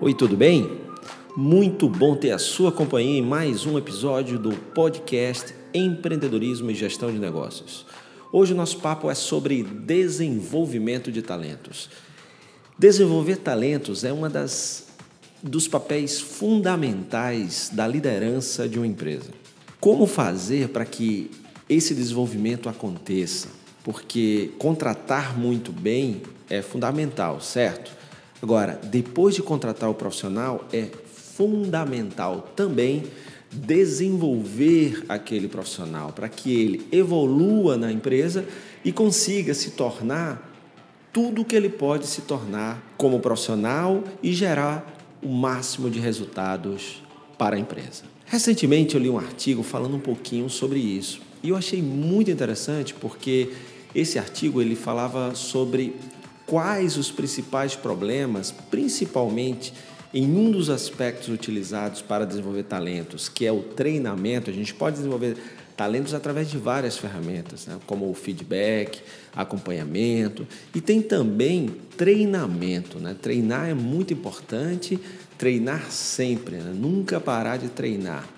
Oi, tudo bem? Muito bom ter a sua companhia em mais um episódio do podcast Empreendedorismo e Gestão de Negócios. Hoje o nosso papo é sobre desenvolvimento de talentos. Desenvolver talentos é uma das dos papéis fundamentais da liderança de uma empresa. Como fazer para que esse desenvolvimento aconteça? Porque contratar muito bem é fundamental, certo? Agora, depois de contratar o profissional, é fundamental também desenvolver aquele profissional para que ele evolua na empresa e consiga se tornar tudo o que ele pode se tornar como profissional e gerar o máximo de resultados para a empresa. Recentemente eu li um artigo falando um pouquinho sobre isso e eu achei muito interessante porque esse artigo ele falava sobre quais os principais problemas, principalmente em um dos aspectos utilizados para desenvolver talentos, que é o treinamento. A gente pode desenvolver talentos através de várias ferramentas, né? como o feedback, acompanhamento e tem também treinamento. Né? Treinar é muito importante, treinar sempre, né? nunca parar de treinar.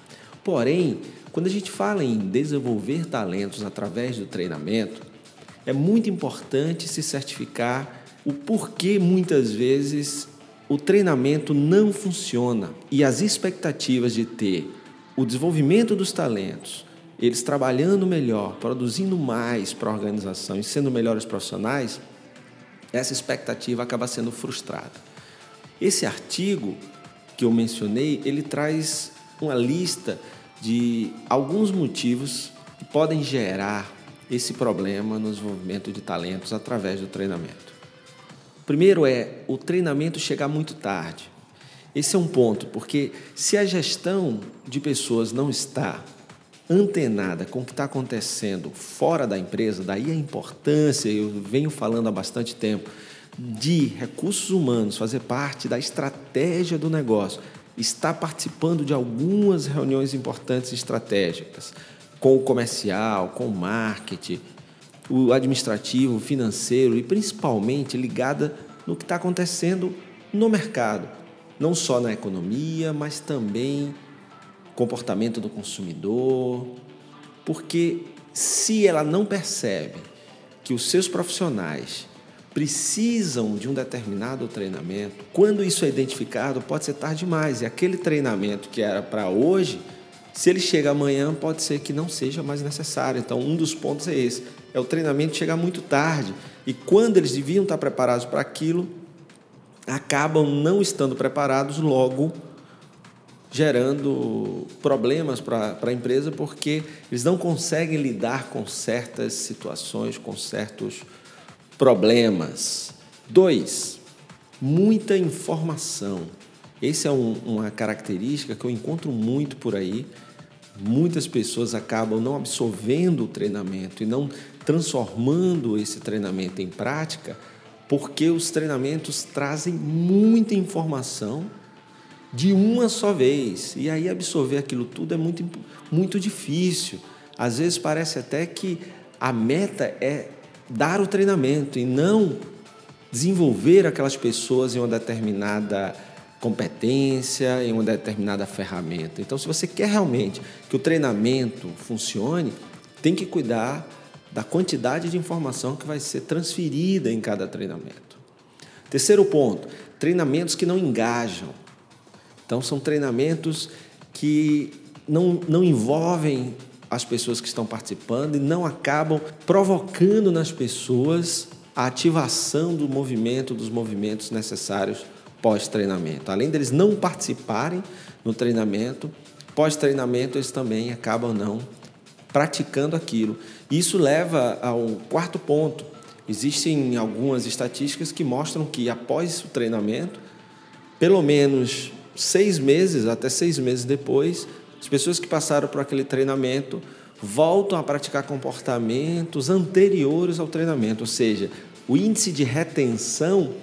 Porém, quando a gente fala em desenvolver talentos através do treinamento, é muito importante se certificar o porquê muitas vezes o treinamento não funciona e as expectativas de ter o desenvolvimento dos talentos, eles trabalhando melhor, produzindo mais para a organização e sendo melhores profissionais, essa expectativa acaba sendo frustrada. Esse artigo que eu mencionei, ele traz uma lista de alguns motivos que podem gerar esse problema no desenvolvimento de talentos através do treinamento. Primeiro é o treinamento chegar muito tarde. Esse é um ponto, porque se a gestão de pessoas não está antenada com o que está acontecendo fora da empresa, daí a importância, eu venho falando há bastante tempo, de recursos humanos fazer parte da estratégia do negócio, estar participando de algumas reuniões importantes estratégicas, com o comercial, com o marketing, o administrativo, o financeiro e principalmente ligada no que está acontecendo no mercado, não só na economia, mas também comportamento do consumidor, porque se ela não percebe que os seus profissionais precisam de um determinado treinamento, quando isso é identificado, pode ser tarde demais. E aquele treinamento que era para hoje se ele chega amanhã, pode ser que não seja mais necessário. Então, um dos pontos é esse: é o treinamento chegar muito tarde. E quando eles deviam estar preparados para aquilo, acabam não estando preparados, logo gerando problemas para a empresa, porque eles não conseguem lidar com certas situações, com certos problemas. Dois, muita informação. Essa é um, uma característica que eu encontro muito por aí muitas pessoas acabam não absorvendo o treinamento e não transformando esse treinamento em prática, porque os treinamentos trazem muita informação de uma só vez. E aí absorver aquilo tudo é muito, muito difícil. Às vezes parece até que a meta é dar o treinamento e não desenvolver aquelas pessoas em uma determinada competência em uma determinada ferramenta. Então, se você quer realmente que o treinamento funcione, tem que cuidar da quantidade de informação que vai ser transferida em cada treinamento. Terceiro ponto, treinamentos que não engajam. Então, são treinamentos que não, não envolvem as pessoas que estão participando e não acabam provocando nas pessoas a ativação do movimento, dos movimentos necessários pós-treinamento. Além deles não participarem no treinamento, pós-treinamento eles também acabam não praticando aquilo. Isso leva ao quarto ponto. Existem algumas estatísticas que mostram que após o treinamento, pelo menos seis meses, até seis meses depois, as pessoas que passaram por aquele treinamento voltam a praticar comportamentos anteriores ao treinamento, ou seja, o índice de retenção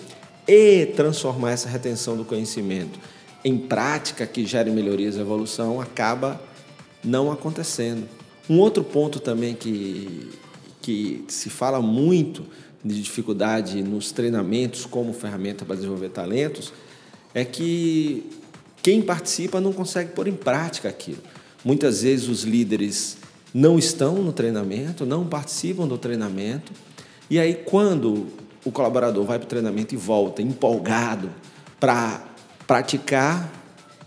e transformar essa retenção do conhecimento em prática que gere melhorias e evolução acaba não acontecendo. Um outro ponto também que, que se fala muito de dificuldade nos treinamentos como ferramenta para desenvolver talentos é que quem participa não consegue pôr em prática aquilo. Muitas vezes os líderes não estão no treinamento, não participam do treinamento, e aí quando o colaborador vai para o treinamento e volta empolgado para praticar,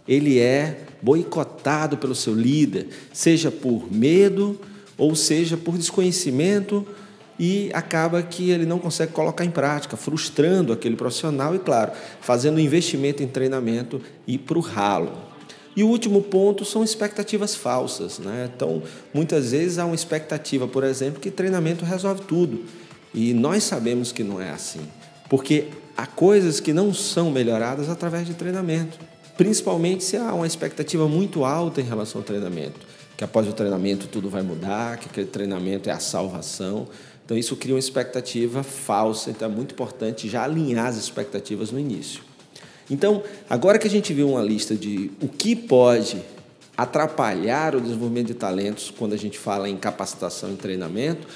ele é boicotado pelo seu líder, seja por medo ou seja por desconhecimento e acaba que ele não consegue colocar em prática, frustrando aquele profissional e, claro, fazendo investimento em treinamento e para o ralo. E o último ponto são expectativas falsas. Né? Então, muitas vezes há uma expectativa, por exemplo, que treinamento resolve tudo. E nós sabemos que não é assim, porque há coisas que não são melhoradas através de treinamento, principalmente se há uma expectativa muito alta em relação ao treinamento, que após o treinamento tudo vai mudar, que aquele treinamento é a salvação. Então, isso cria uma expectativa falsa, então é muito importante já alinhar as expectativas no início. Então, agora que a gente viu uma lista de o que pode atrapalhar o desenvolvimento de talentos quando a gente fala em capacitação e treinamento,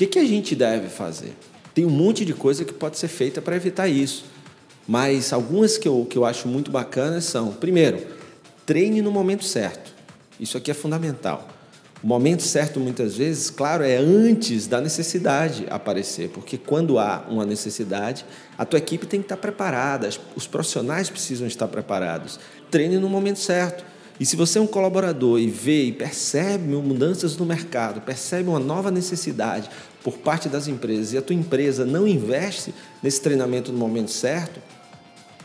que, que a gente deve fazer? Tem um monte de coisa que pode ser feita para evitar isso. Mas algumas que eu, que eu acho muito bacanas são: primeiro, treine no momento certo. Isso aqui é fundamental. O momento certo, muitas vezes, claro, é antes da necessidade aparecer, porque quando há uma necessidade, a tua equipe tem que estar preparada, os profissionais precisam estar preparados. Treine no momento certo. E se você é um colaborador e vê e percebe mudanças no mercado, percebe uma nova necessidade por parte das empresas e a tua empresa não investe nesse treinamento no momento certo,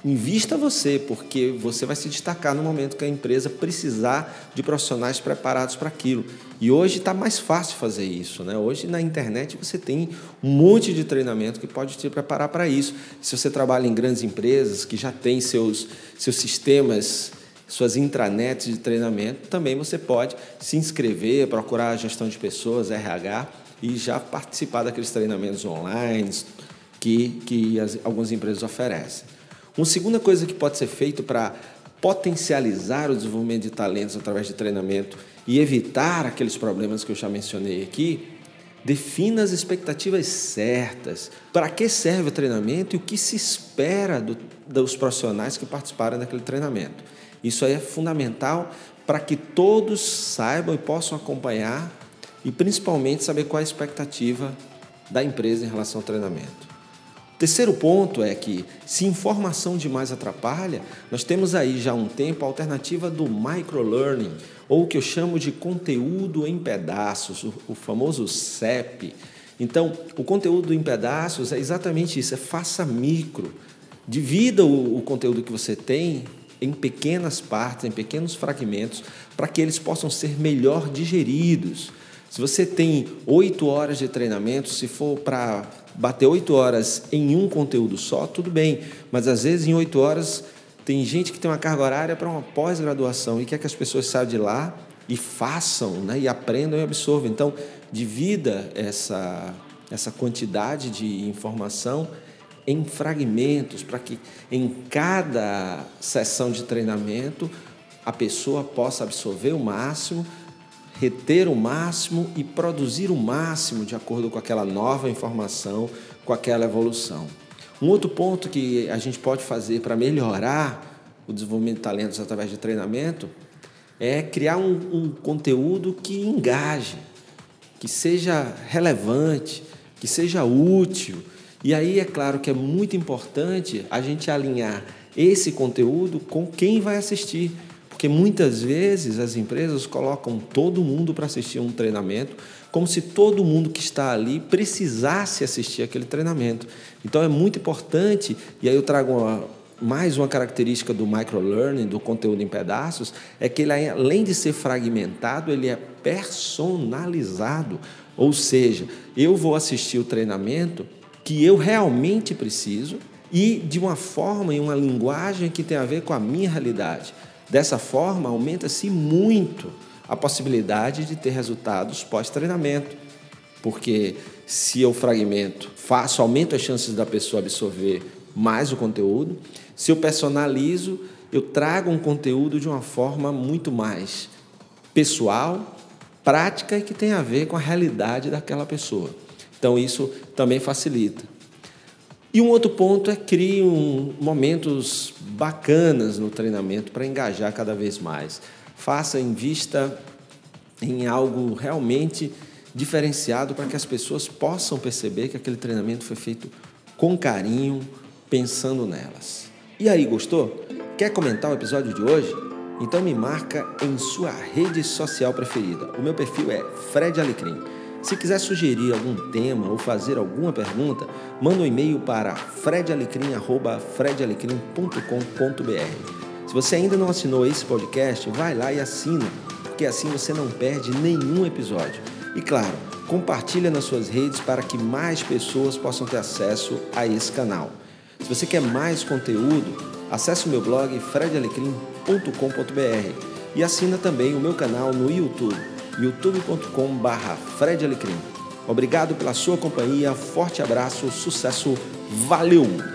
Invista você, porque você vai se destacar no momento que a empresa precisar de profissionais preparados para aquilo. E hoje está mais fácil fazer isso. Né? Hoje na internet você tem um monte de treinamento que pode te preparar para isso. Se você trabalha em grandes empresas que já têm seus, seus sistemas, suas intranets de treinamento, também você pode se inscrever, procurar a gestão de pessoas, RH, e já participar daqueles treinamentos online que, que as, algumas empresas oferecem. Uma segunda coisa que pode ser feito para potencializar o desenvolvimento de talentos através de treinamento e evitar aqueles problemas que eu já mencionei aqui, defina as expectativas certas. Para que serve o treinamento e o que se espera do, dos profissionais que participaram daquele treinamento. Isso aí é fundamental para que todos saibam e possam acompanhar e principalmente saber qual é a expectativa da empresa em relação ao treinamento. Terceiro ponto é que, se informação demais atrapalha, nós temos aí já há um tempo a alternativa do microlearning, ou o que eu chamo de conteúdo em pedaços, o famoso CEP. Então, o conteúdo em pedaços é exatamente isso: é faça micro. Divida o, o conteúdo que você tem em pequenas partes, em pequenos fragmentos, para que eles possam ser melhor digeridos. Se você tem oito horas de treinamento, se for para bater oito horas em um conteúdo só, tudo bem. Mas às vezes em oito horas tem gente que tem uma carga horária para uma pós-graduação e quer que as pessoas saiam de lá e façam, né? e aprendam e absorvam. Então, divida essa, essa quantidade de informação em fragmentos, para que em cada sessão de treinamento a pessoa possa absorver o máximo reter o máximo e produzir o máximo de acordo com aquela nova informação, com aquela evolução. Um outro ponto que a gente pode fazer para melhorar o desenvolvimento de talentos através de treinamento é criar um, um conteúdo que engaje, que seja relevante, que seja útil. E aí é claro que é muito importante a gente alinhar esse conteúdo com quem vai assistir. Porque muitas vezes as empresas colocam todo mundo para assistir um treinamento, como se todo mundo que está ali precisasse assistir aquele treinamento. Então é muito importante, e aí eu trago uma, mais uma característica do microlearning, do conteúdo em pedaços, é que ele, além de ser fragmentado, ele é personalizado. Ou seja, eu vou assistir o treinamento que eu realmente preciso e de uma forma e uma linguagem que tem a ver com a minha realidade. Dessa forma, aumenta-se muito a possibilidade de ter resultados pós-treinamento, porque se eu fragmento, faço, aumento as chances da pessoa absorver mais o conteúdo. Se eu personalizo, eu trago um conteúdo de uma forma muito mais pessoal, prática e que tem a ver com a realidade daquela pessoa. Então, isso também facilita. E um outro ponto é criar um, momentos bacanas no treinamento para engajar cada vez mais. Faça, invista em algo realmente diferenciado para que as pessoas possam perceber que aquele treinamento foi feito com carinho, pensando nelas. E aí, gostou? Quer comentar o episódio de hoje? Então me marca em sua rede social preferida. O meu perfil é Fred Alecrim. Se quiser sugerir algum tema ou fazer alguma pergunta, manda um e-mail para fredalecrim.com.br. Se você ainda não assinou esse podcast, vai lá e assina, porque assim você não perde nenhum episódio. E claro, compartilha nas suas redes para que mais pessoas possam ter acesso a esse canal. Se você quer mais conteúdo, acesse o meu blog fredalecrim.com.br e assina também o meu canal no YouTube, youtube.com/fredalecrim. Obrigado pela sua companhia, forte abraço, sucesso, valeu!